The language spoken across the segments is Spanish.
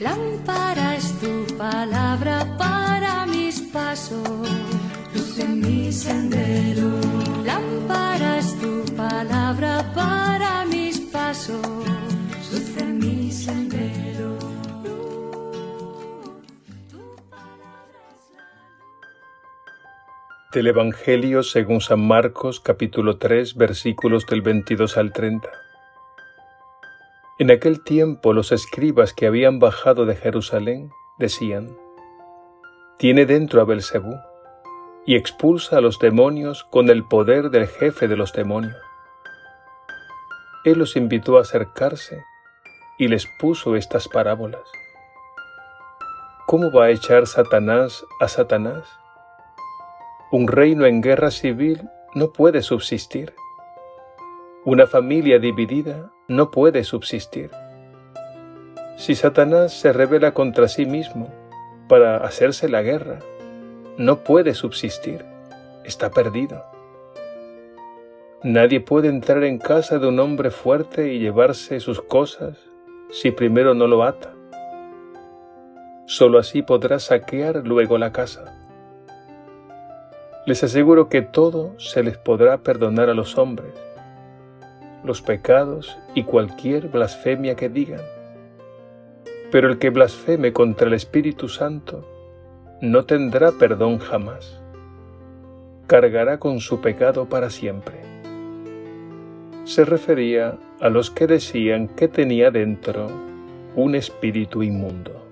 Lámpara es tu palabra para mis pasos, luz en mi sendero. Lámpara es tu palabra para mis pasos, luz en mi sendero. Del Evangelio según San Marcos capítulo 3 versículos del 22 al 30. En aquel tiempo los escribas que habían bajado de Jerusalén decían, Tiene dentro a Belcebú y expulsa a los demonios con el poder del jefe de los demonios. Él los invitó a acercarse y les puso estas parábolas. ¿Cómo va a echar Satanás a Satanás? Un reino en guerra civil no puede subsistir. Una familia dividida no puede subsistir. Si Satanás se revela contra sí mismo para hacerse la guerra, no puede subsistir, está perdido. Nadie puede entrar en casa de un hombre fuerte y llevarse sus cosas si primero no lo ata. Solo así podrá saquear luego la casa. Les aseguro que todo se les podrá perdonar a los hombres, los pecados y cualquier blasfemia que digan. Pero el que blasfeme contra el Espíritu Santo no tendrá perdón jamás. Cargará con su pecado para siempre. Se refería a los que decían que tenía dentro un espíritu inmundo.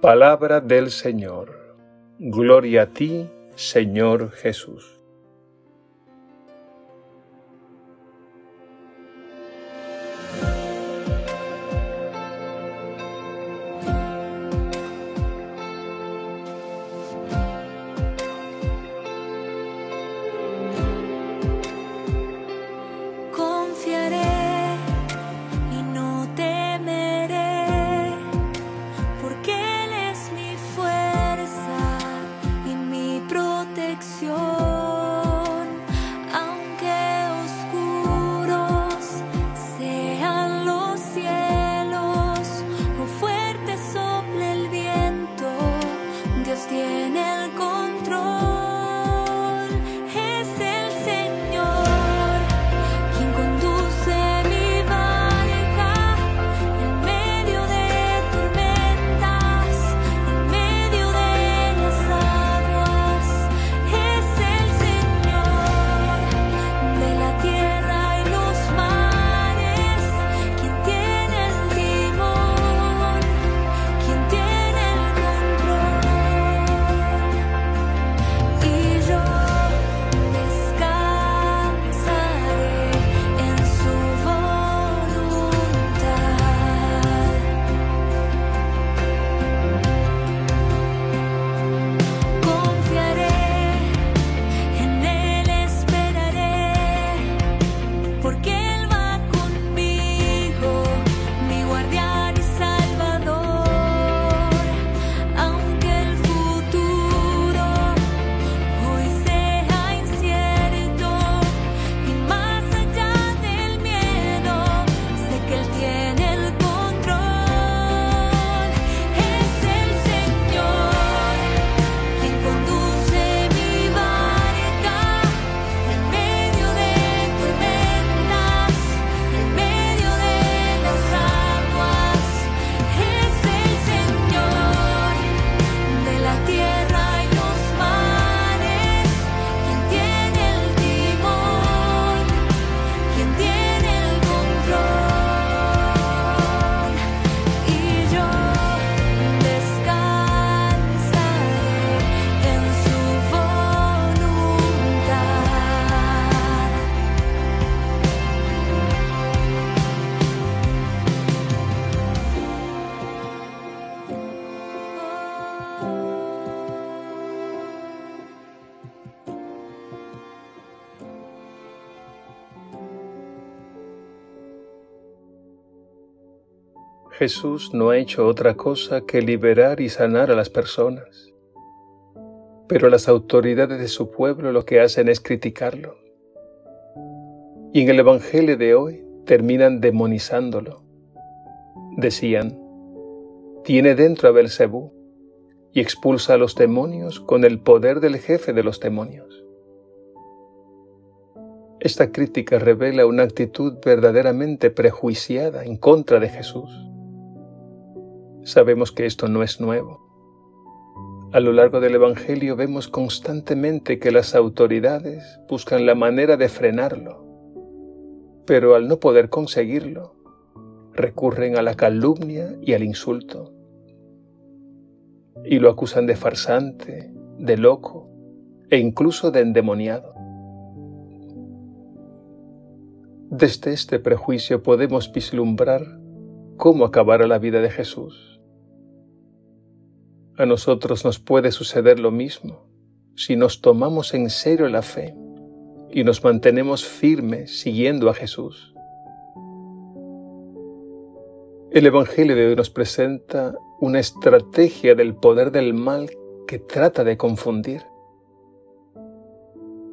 Palabra del Señor. Gloria a ti, Señor Jesús. Jesús no ha hecho otra cosa que liberar y sanar a las personas. Pero las autoridades de su pueblo lo que hacen es criticarlo. Y en el Evangelio de hoy terminan demonizándolo, Decían, tiene dentro a Belcebú y expulsa a los demonios con el poder del jefe de los demonios. Esta crítica revela una actitud verdaderamente prejuiciada en contra de Jesús. Sabemos que esto no es nuevo. A lo largo del Evangelio vemos constantemente que las autoridades buscan la manera de frenarlo, pero al no poder conseguirlo, recurren a la calumnia y al insulto, y lo acusan de farsante, de loco e incluso de endemoniado. Desde este prejuicio podemos vislumbrar cómo acabará la vida de Jesús. A nosotros nos puede suceder lo mismo si nos tomamos en serio la fe y nos mantenemos firmes siguiendo a Jesús. El Evangelio de hoy nos presenta una estrategia del poder del mal que trata de confundir.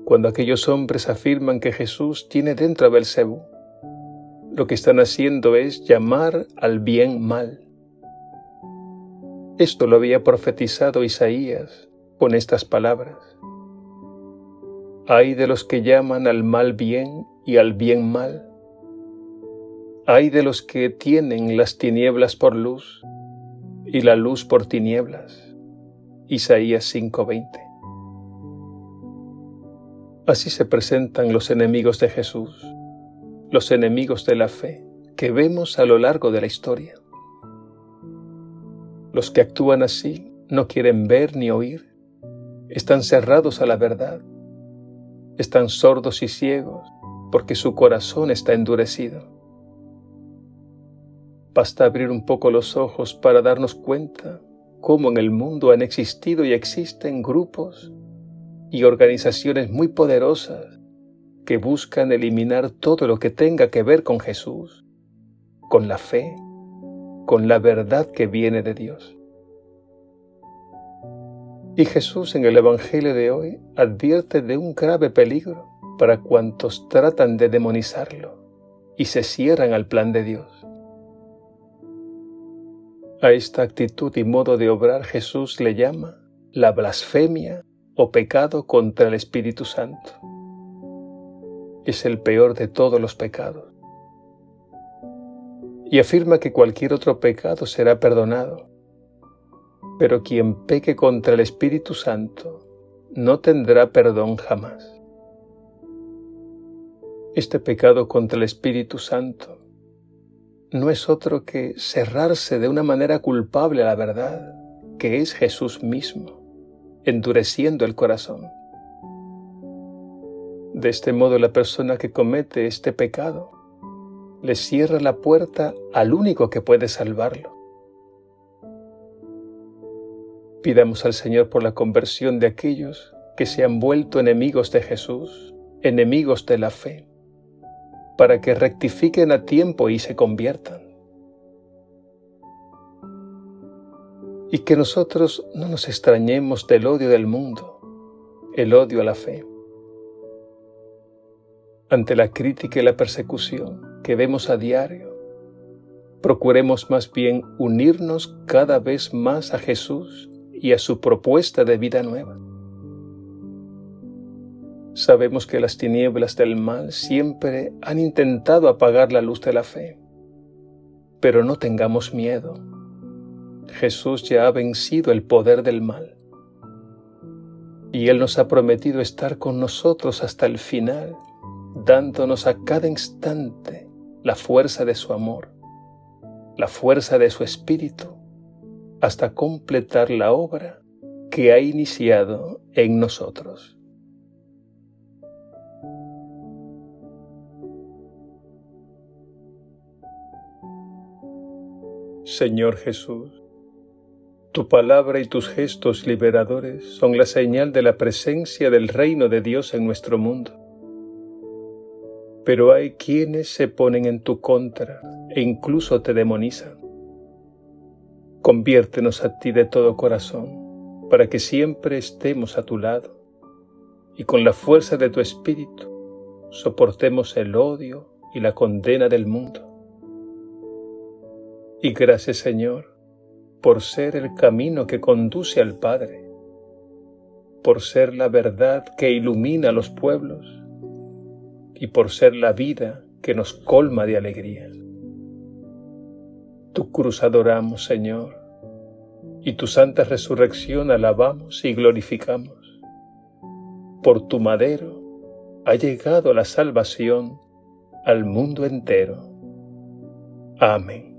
Cuando aquellos hombres afirman que Jesús tiene dentro a Belcebú, lo que están haciendo es llamar al bien mal. Esto lo había profetizado Isaías con estas palabras. Hay de los que llaman al mal bien y al bien mal. Hay de los que tienen las tinieblas por luz y la luz por tinieblas. Isaías 5:20. Así se presentan los enemigos de Jesús, los enemigos de la fe que vemos a lo largo de la historia. Los que actúan así no quieren ver ni oír, están cerrados a la verdad, están sordos y ciegos porque su corazón está endurecido. Basta abrir un poco los ojos para darnos cuenta cómo en el mundo han existido y existen grupos y organizaciones muy poderosas que buscan eliminar todo lo que tenga que ver con Jesús, con la fe, con la verdad que viene de Dios. Y Jesús en el Evangelio de hoy advierte de un grave peligro para cuantos tratan de demonizarlo y se cierran al plan de Dios. A esta actitud y modo de obrar Jesús le llama la blasfemia o pecado contra el Espíritu Santo. Es el peor de todos los pecados. Y afirma que cualquier otro pecado será perdonado. Pero quien peque contra el Espíritu Santo no tendrá perdón jamás. Este pecado contra el Espíritu Santo no es otro que cerrarse de una manera culpable a la verdad, que es Jesús mismo endureciendo el corazón. De este modo la persona que comete este pecado le cierra la puerta al único que puede salvarlo. Pidamos al Señor por la conversión de aquellos que se han vuelto enemigos de Jesús, enemigos de la fe, para que rectifiquen a tiempo y se conviertan. y que nosotros no nos extrañemos del odio del mundo, el odio a la fe. Ante la crítica y la persecución que vemos a diario, procuremos más bien unirnos cada vez más a Jesús y a su propuesta de vida nueva. Sabemos que las tinieblas del mal siempre han intentado apagar la luz de la fe, pero no tengamos miedo Jesús ya ha vencido el poder del mal. Y Él nos ha prometido estar con nosotros hasta el final, dándonos a cada instante la fuerza de su amor, la fuerza de su espíritu, hasta completar la obra que ha iniciado en nosotros. Señor Jesús, tu palabra y tus gestos liberadores son la señal de la presencia del reino de Dios en nuestro mundo. Pero hay quienes se ponen en tu contra e incluso te demonizan. Conviértenos a ti de todo corazón para que siempre estemos a tu lado y con la fuerza de tu espíritu soportemos el odio y la condena del mundo Y gracias Señor por ser el camino que conduce al Padre, por ser la verdad que ilumina a los pueblos y por ser la vida que nos colma de alegría. Tu cruz adoramos, Señor, y tu santa resurrección alabamos y glorificamos. Por tu madero ha llegado la salvación al mundo entero. Amén.